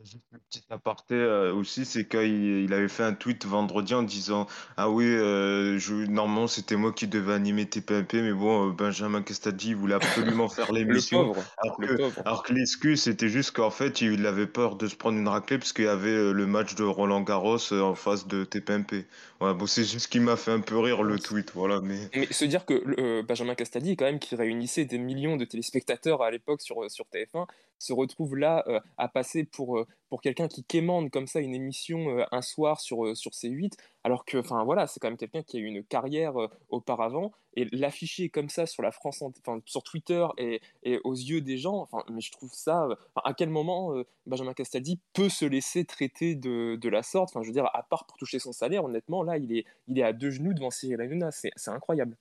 Juste un petit aparté euh, aussi, c'est qu'il il avait fait un tweet vendredi en disant Ah oui, euh, je, normalement c'était moi qui devais animer TPMP, mais bon, euh, Benjamin Castadi voulait absolument faire l'émission. Alors, alors que l'excuse c'était juste qu'en fait il avait peur de se prendre une raclée parce qu'il y avait le match de Roland Garros en face de TPMP. Bon, c'est juste ce qui m'a fait un peu rire le tweet, voilà. Mais, mais se dire que Benjamin Castadi, quand même, qui réunissait des millions de téléspectateurs à l'époque sur, sur TF1, se retrouve là à passer pour pour quelqu'un qui quémande comme ça une émission euh, un soir sur, euh, sur C8, alors que, enfin voilà, c'est quand même quelqu'un qui a eu une carrière euh, auparavant, et l'afficher comme ça sur la France, enfin sur Twitter et, et, aux yeux des gens, enfin, mais je trouve ça, à quel moment Benjamin Castaldi peut se laisser traiter de, de la sorte, enfin je veux dire, à part pour toucher son salaire, honnêtement, là, il est, il est à deux genoux devant Cyril Hanouna, c'est incroyable.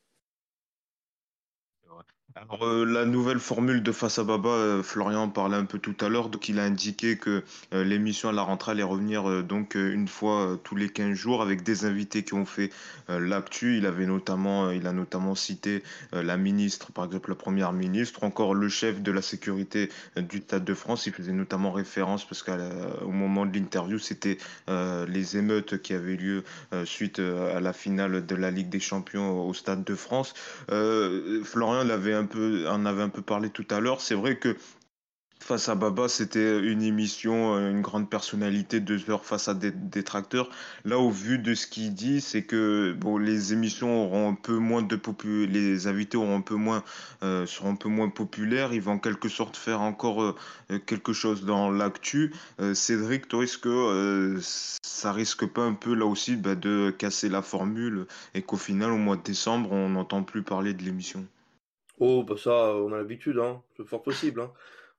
Alors, euh, la nouvelle formule de Face à Baba, euh, Florian en parlait un peu tout à l'heure, donc il a indiqué que euh, l'émission à la rentrée allait revenir donc une fois tous les 15 jours avec des invités qui ont fait l'actu. Il avait notamment, il a notamment cité la ministre, par exemple la première ministre, encore le chef de la sécurité du Stade de France. Il faisait notamment référence parce qu'au moment de l'interview, c'était les émeutes qui avaient lieu suite à la finale de la Ligue des Champions au Stade de France. Florian l'avait un peu, en avait un peu parlé tout à l'heure. C'est vrai que Face à Baba, c'était une émission, euh, une grande personnalité, deux heures face à des détracteurs. Là, au vu de ce qu'il dit, c'est que bon, les émissions auront un peu moins de popu les invités auront un peu moins, euh, seront un peu moins populaires. Ils vont en quelque sorte faire encore euh, quelque chose dans l'actu. Cédric, toi, est-ce que ça risque pas un peu là aussi bah, de casser la formule et qu'au final, au mois de décembre, on n'entend plus parler de l'émission? Oh, bah ça, on a l'habitude, hein. C'est fort possible, hein.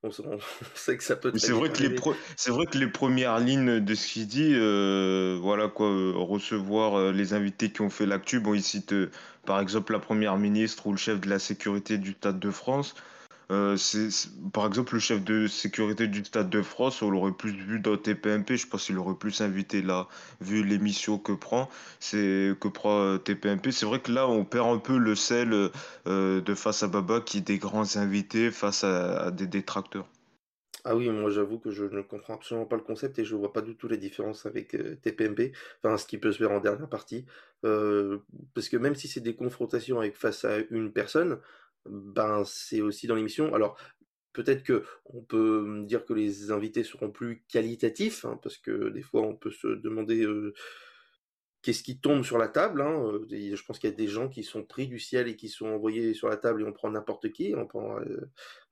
On, sait que ça peut C'est vrai que les c'est vrai que les premières lignes de ce qu'il dit, euh, voilà quoi, euh, recevoir euh, les invités qui ont fait l'actu. Bon, il cite par exemple la première ministre ou le chef de la sécurité du Stade de France. Euh, c'est, par exemple, le chef de sécurité du Stade de France, on l'aurait plus vu dans TPMP. Je pense qu'il aurait plus invité là, vu l'émission que prend, c'est que prend euh, TPMP. C'est vrai que là, on perd un peu le sel euh, de face à Baba, qui est des grands invités face à, des détracteurs. Ah oui, moi j'avoue que je ne comprends absolument pas le concept et je vois pas du tout la différence avec TPMP, enfin ce qui peut se faire en dernière partie, parce que même si c'est des confrontations avec face à une personne, ben, c'est aussi dans l'émission. Alors, peut-être que on peut dire que les invités seront plus qualitatifs, hein, parce que des fois, on peut se demander qu'est-ce qui tombe sur la table. Hein. Je pense qu'il y a des gens qui sont pris du ciel et qui sont envoyés sur la table et on prend n'importe qui. On prend,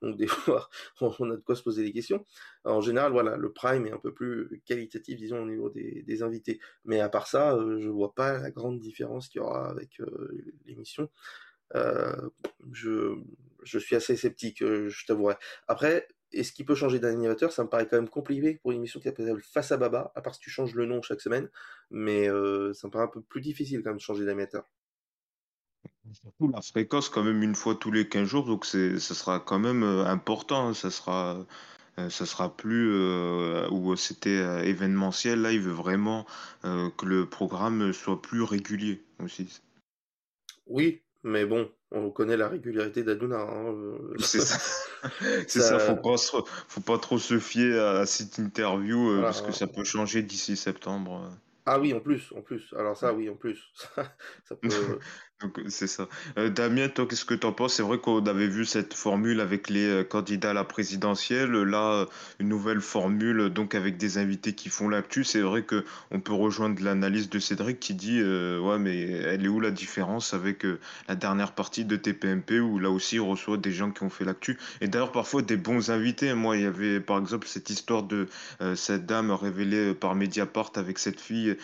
donc, des fois, on a de quoi se poser des questions. en général, voilà, le prime est un peu plus qualitatif, disons, au niveau des, invités. Mais à part ça, je vois pas la grande différence qu'il y aura avec l'émission. Euh, je, je suis assez sceptique, euh, je t'avouerai. Après, est-ce qu'il peut changer d'animateur Ça me paraît quand même compliqué pour une émission qui s'appelle Face à Baba, à part si tu changes le nom chaque semaine. Mais euh, ça me paraît un peu plus difficile quand même de changer d'animateur. Surtout la fréquence, quand même une fois tous les 15 jours, donc ça sera quand même important. Hein. ça sera, ça sera plus où c'était événementiel. Là, il veut vraiment que le programme soit plus régulier aussi. Oui, mais bon, on connaît la régularité d'Aduna. Hein, euh, c'est ça. C'est ça, faut pas, faut pas trop se fier à cette interview euh, parce que ça peut changer d'ici septembre. Euh. Ah oui, en plus, en plus. Alors ça, oui, en plus. ça peut... C'est ça. Euh, Damien, toi, qu'est-ce que tu en penses? C'est vrai qu'on avait vu cette formule avec les euh, candidats à la présidentielle. Là, une nouvelle formule, donc avec des invités qui font l'actu. C'est vrai que on peut rejoindre l'analyse de Cédric qui dit, euh, ouais, mais elle est où la différence avec la dernière partie de TPMP où là aussi on reçoit des gens qui ont fait l'actu? Et d'ailleurs parfois des bons invités. Moi, il y avait par exemple cette histoire de cette dame révélée par Mediapart avec cette fille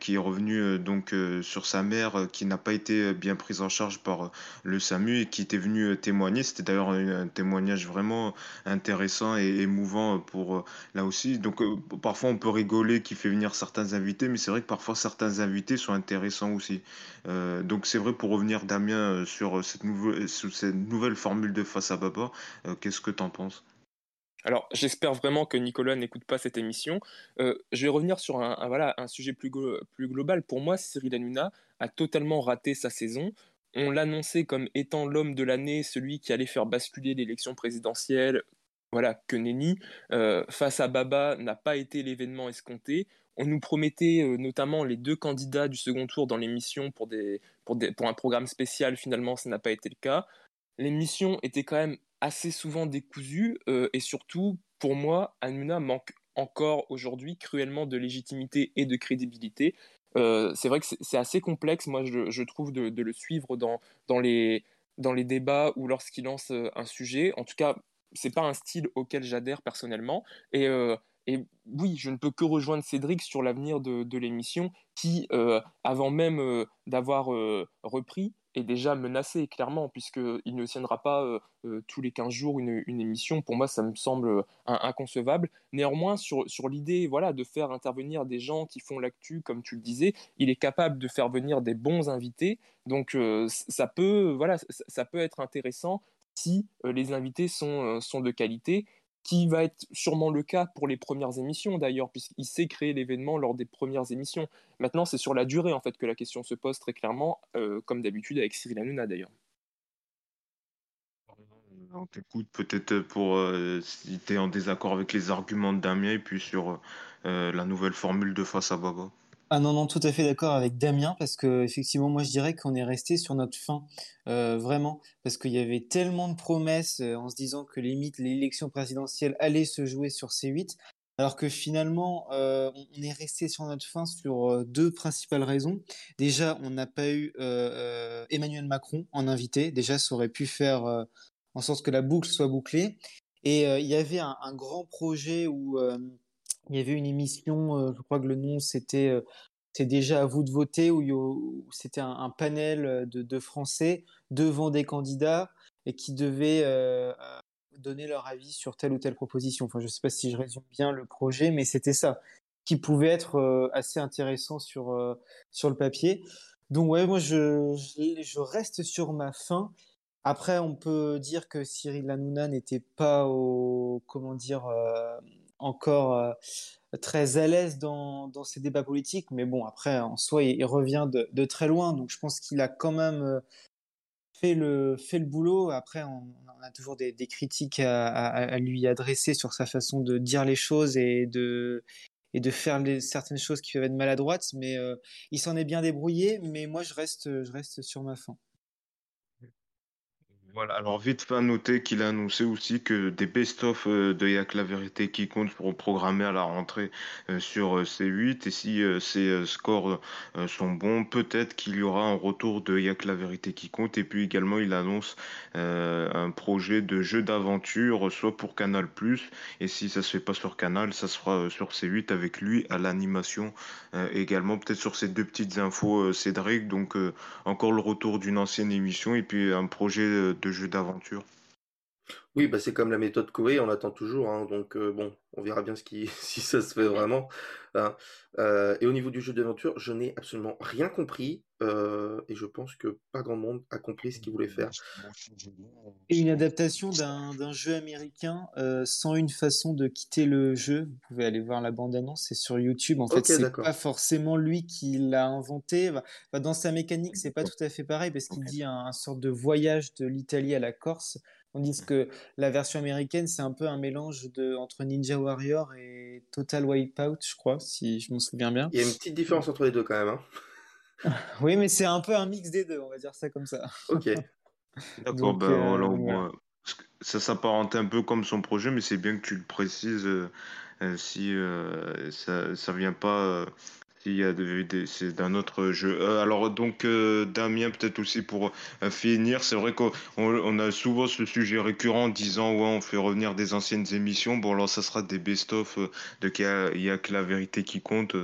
qui est revenue donc sur sa mère qui n'a pas été bien prise en charge par euh, le SAMU et qui était venu euh, témoigner. C'était d'ailleurs un, témoignage vraiment intéressant et émouvant pour euh, là aussi. Donc parfois on peut rigoler qui fait venir certains invités, mais c'est vrai que parfois certains invités sont intéressants aussi. donc c'est vrai pour revenir Damien sur cette, nouvelle, formule de face à Baba, qu'est-ce que tu en penses? Alors, j'espère vraiment que Nicolas n'écoute pas cette émission. Je vais revenir sur un, voilà, un sujet plus, plus global. Pour moi, Cyril Hanouna a totalement raté sa saison. On l'annonçait comme étant l'homme de l'année, celui qui allait faire basculer l'élection présidentielle. Voilà, que nenni. Euh, face à Baba n'a pas été l'événement escompté. On nous promettait euh, notamment les deux candidats du second tour dans l'émission pour, pour, un programme spécial. Finalement, ça n'a pas été le cas. L'émission était quand même assez souvent décousu euh, et surtout, pour moi, Hanouna manque encore aujourd'hui cruellement de légitimité et de crédibilité. Euh, c'est vrai que c'est assez complexe, moi je, trouve, de, le suivre dans, dans, les, dans les débats ou lorsqu'il lance euh, un sujet. En tout cas, c'est pas un style auquel j'adhère personnellement. Et, et, oui, je ne peux que rejoindre Cédric sur l'avenir de l'émission qui, avant même d'avoir repris, est déjà menacé, clairement, puisqu'il ne tiendra pas euh, euh, tous les 15 jours une, émission. Pour moi, ça me semble euh, inconcevable. Néanmoins, sur, sur l'idée voilà, de faire intervenir des gens qui font l'actu, comme tu le disais, il est capable de faire venir des bons invités. Donc, ça, peut, voilà, ça peut être intéressant si les invités sont, sont de qualité qui va être sûrement le cas pour les premières émissions d'ailleurs, puisqu'il sait créer l'événement lors des premières émissions. Maintenant, c'est sur la durée en fait que la question se pose très clairement, euh, comme d'habitude avec Cyril Hanouna d'ailleurs. On t'écoute peut-être pour euh, si tu es en désaccord avec les arguments de Damien et puis sur euh, la nouvelle formule de face à Baba. Ah non, non, tout à fait d'accord avec Damien, parce que effectivement, moi je dirais qu'on est resté sur notre fin, euh, vraiment, parce qu'il y avait tellement de promesses euh, en se disant que limite l'élection présidentielle allait se jouer sur C8, alors que finalement, euh, on est resté sur notre fin sur deux principales raisons. Déjà, on n'a pas eu Emmanuel Macron en invité, déjà ça aurait pu faire en sorte que la boucle soit bouclée, et il y avait un, un, grand projet où il y avait une émission, euh, je crois que le nom c'était euh, c'est déjà à vous de voter, où, c'était un, panel euh, de, Français devant des candidats et qui devaient donner leur avis sur telle ou telle proposition. Enfin, je ne sais pas si je résume bien le projet, mais c'était ça, qui pouvait être assez intéressant sur, sur le papier. Donc ouais, moi je, je, reste sur ma fin. Après, on peut dire que Cyril Hanouna n'était pas au, comment dire, encore euh, très à l'aise dans, dans ces débats politiques, mais bon, après, en soi, il, revient de, de, très loin, donc je pense qu'il a quand même euh, fait le, fait le boulot. Après, on, a toujours des, critiques à, lui adresser sur sa façon de dire les choses et de, et de faire certaines choses qui peuvent être maladroites, mais euh, il s'en est bien débrouillé, mais moi, je reste, je reste sur ma fin. Voilà, alors vite fait noter qu'il a annoncé aussi que des best-of euh, de Yak la vérité qui comptent seront programmés à la rentrée euh, sur euh, C8 et si ces scores sont bons, peut-être qu'il y aura un retour de Yak la vérité qui compte. Et puis également il annonce un projet de jeu d'aventure soit pour Canal+, et si ça se fait pas sur Canal, ça sera sur C8 avec lui à l'animation également, peut-être sur ces deux petites infos Cédric, donc encore le retour d'une ancienne émission et puis un projet de jeu d'aventure. Oui, bah c'est comme la méthode Koé, on attend toujours, hein, donc euh, bon, on verra bien ce qui, si ça se fait vraiment. Hein. Euh, et au niveau du jeu d'aventure, je n'ai absolument rien compris, euh, et je pense que pas grand monde a compris ce qu'il voulait faire. Et une adaptation d'un jeu américain sans une façon de quitter le jeu. Vous pouvez aller voir la bande-annonce, c'est sur YouTube. En fait, c'est pas forcément lui qui l'a inventé. dans sa mécanique, c'est pas tout à fait pareil parce qu'il dit un, un sorte de voyage de l'Italie à la Corse. Tandis que la version américaine, c'est un peu un mélange de, entre Ninja Warrior et Total Wipeout, je crois, si je m'en souviens bien. Il y a une petite différence entre les deux quand même. Hein. oui, mais c'est un peu un mix des deux, on va dire ça comme ça. Ok. D'accord, ben, euh, ça s'apparente un peu comme son projet, mais c'est bien que tu le précises euh, euh, si ça, ça vient pas il y a c'est d'un autre jeu. Euh, alors donc euh, Damien peut-être aussi pour euh, finir, c'est vrai qu'on a souvent ce sujet récurrent en disant ouais on fait revenir des anciennes émissions. Bon alors ça sera des best-of de il y a que la vérité qui compte.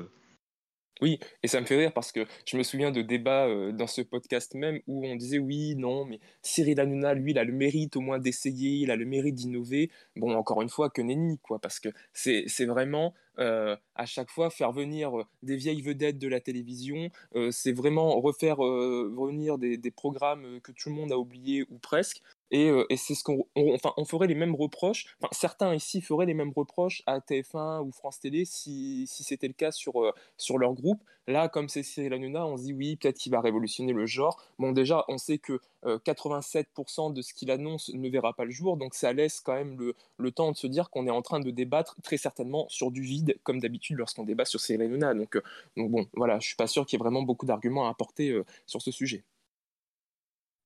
Oui, et ça me fait rire parce que je me souviens de débats euh, dans ce podcast même où on disait oui, non, mais Cyril Hanouna, lui, il a le mérite au moins d'essayer, il a le mérite d'innover. Bon, encore une fois, que nenni, quoi, parce que c'est vraiment euh, à chaque fois faire venir euh, des vieilles vedettes de la télévision, c'est vraiment refaire revenir des, des, programmes que tout le monde a oubliés ou presque. Et, et c'est ce qu'on enfin, on ferait les mêmes reproches, enfin, certains ici feraient les mêmes reproches à TF1 ou France Télé si, si c'était le cas sur, sur leur groupe. Là, comme c'est Cyril Hanouna, on se dit oui, peut-être qu'il va révolutionner le genre. Bon, déjà, on sait que 87% de ce qu'il annonce ne verra pas le jour, donc ça laisse quand même le, le temps de se dire qu'on est en train de débattre très certainement sur du vide, comme d'habitude lorsqu'on débat sur Cyril Hanouna. Donc, donc bon, voilà, je suis pas sûr qu'il y ait vraiment beaucoup d'arguments à apporter sur ce sujet.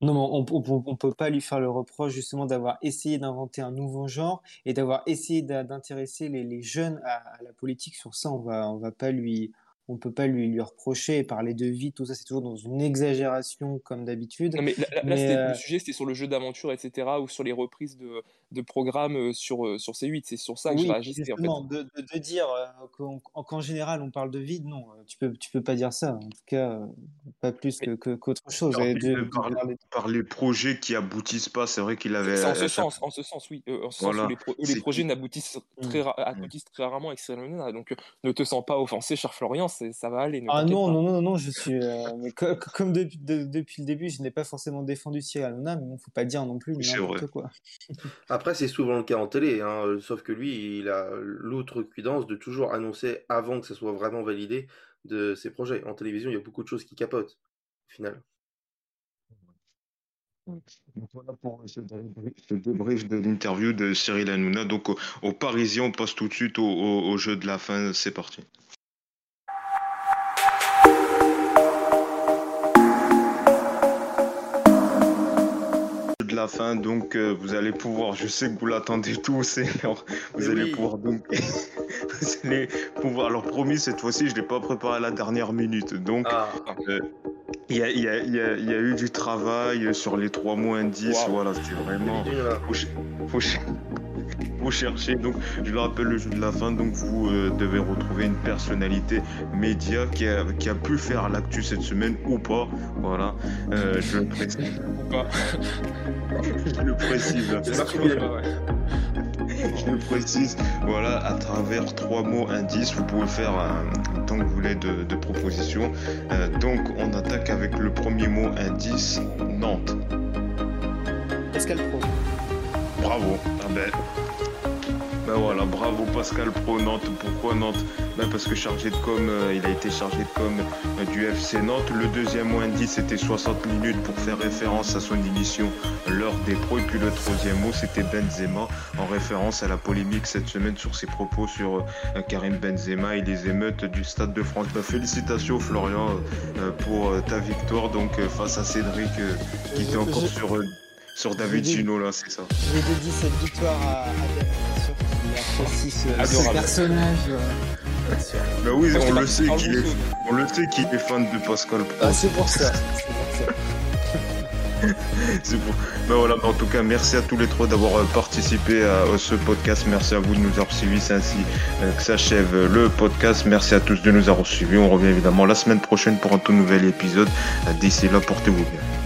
Non, mais on peut pas lui faire le reproche justement d'avoir essayé d'inventer un nouveau genre et d'avoir essayé d'intéresser les, jeunes à, à, la politique. Sur ça, on va, on va pas lui, on peut pas lui, lui reprocher. Parler de vie, tout ça, c'est toujours dans une exagération comme d'habitude. mais là, là euh... le sujet, c'était sur le jeu d'aventure, etc., ou sur les reprises de, de programmes euh, sur, euh, sur C8. C'est sur ça que oui, je réagissais. En fait. de, de, de dire qu'en général, on parle de vide, non, tu peux, tu peux pas dire ça. En tout cas, pas plus qu'autre que, qu chose. De, par, par, les projets qui aboutissent pas, c'est vrai qu'il avait. En ce sens, en ce sens, oui. en ce voilà. sens où les, pro les projets n'aboutissent très, mmh. aboutissent très rarement Hanouna. Donc, ne te sens pas offensé, cher Florian ça va aller. Ah non, non, non, non, je suis. Euh, mais co comme depuis, de, depuis le début, je n'ai pas forcément défendu Cyril Hanouna, mais bon, faut pas dire non plus n'importe quoi. Après, c'est souvent le cas en télé, hein, sauf que lui, il a l'autre cuidance de toujours annoncer avant que ça soit vraiment validé de ses projets. En télévision, il y a beaucoup de choses qui capotent, au final. Donc voilà pour ce débrief de l'interview de Cyril Hanouna. Donc au, au Parisien, on passe tout de suite au, au, au jeu de la fin. C'est parti. La fin, donc euh, vous allez pouvoir, je sais que vous l'attendez tous, et vous allez oui. pouvoir donc, vous allez pouvoir, alors promis cette fois-ci je l'ai pas préparé à la dernière minute, donc ah. euh, il y, a, y, a, y, a, y, a, eu du travail sur les trois mois indices, wow. voilà, c'est vraiment, faut, faut, vous cherchez. Donc, je le rappelle, le jeu de la fin. Donc, vous euh, devez retrouver une personnalité média qui a, qui a pu faire l'actu cette semaine ou pas. Voilà. Euh, je le précise. Ou pas. je le précise. je le précise. Voilà, à travers trois mots indices, vous pouvez faire un, tant que vous voulez de, de propositions. Euh, donc, on attaque avec le premier mot indice Nantes. Pascal Pro. Bravo. Ah ben, ben voilà, bravo Pascal Pro Nantes. Pourquoi Nantes ben Parce que chargé de com, euh, il a été chargé de com euh, du FC Nantes. Le deuxième mot indice, c'était 60 minutes pour faire référence à son émission L'heure des pros. Et puis le troisième mot, c'était Benzema, en référence à la polémique cette semaine sur ses propos sur euh, Karim Benzema et les émeutes du Stade de France. Ben, félicitations Florian pour ta victoire donc face à Cédric qui était encore sur sur David Gino là, c'est ça. J'ai dédié cette victoire à, apprécie ce, ce personnage. Euh, bah oui, on le, sait qu'il est, on le sait qu'il est fan de Pascal Pro. Ah, c'est pour ça. c'est pour. Ben voilà, en tout cas, merci à tous les trois d'avoir participé à, ce podcast. Merci à vous de nous avoir suivis. C'est ainsi que s'achève le podcast. Merci à tous de nous avoir suivis. On revient évidemment la semaine prochaine pour un tout nouvel épisode. D'ici là, portez-vous bien.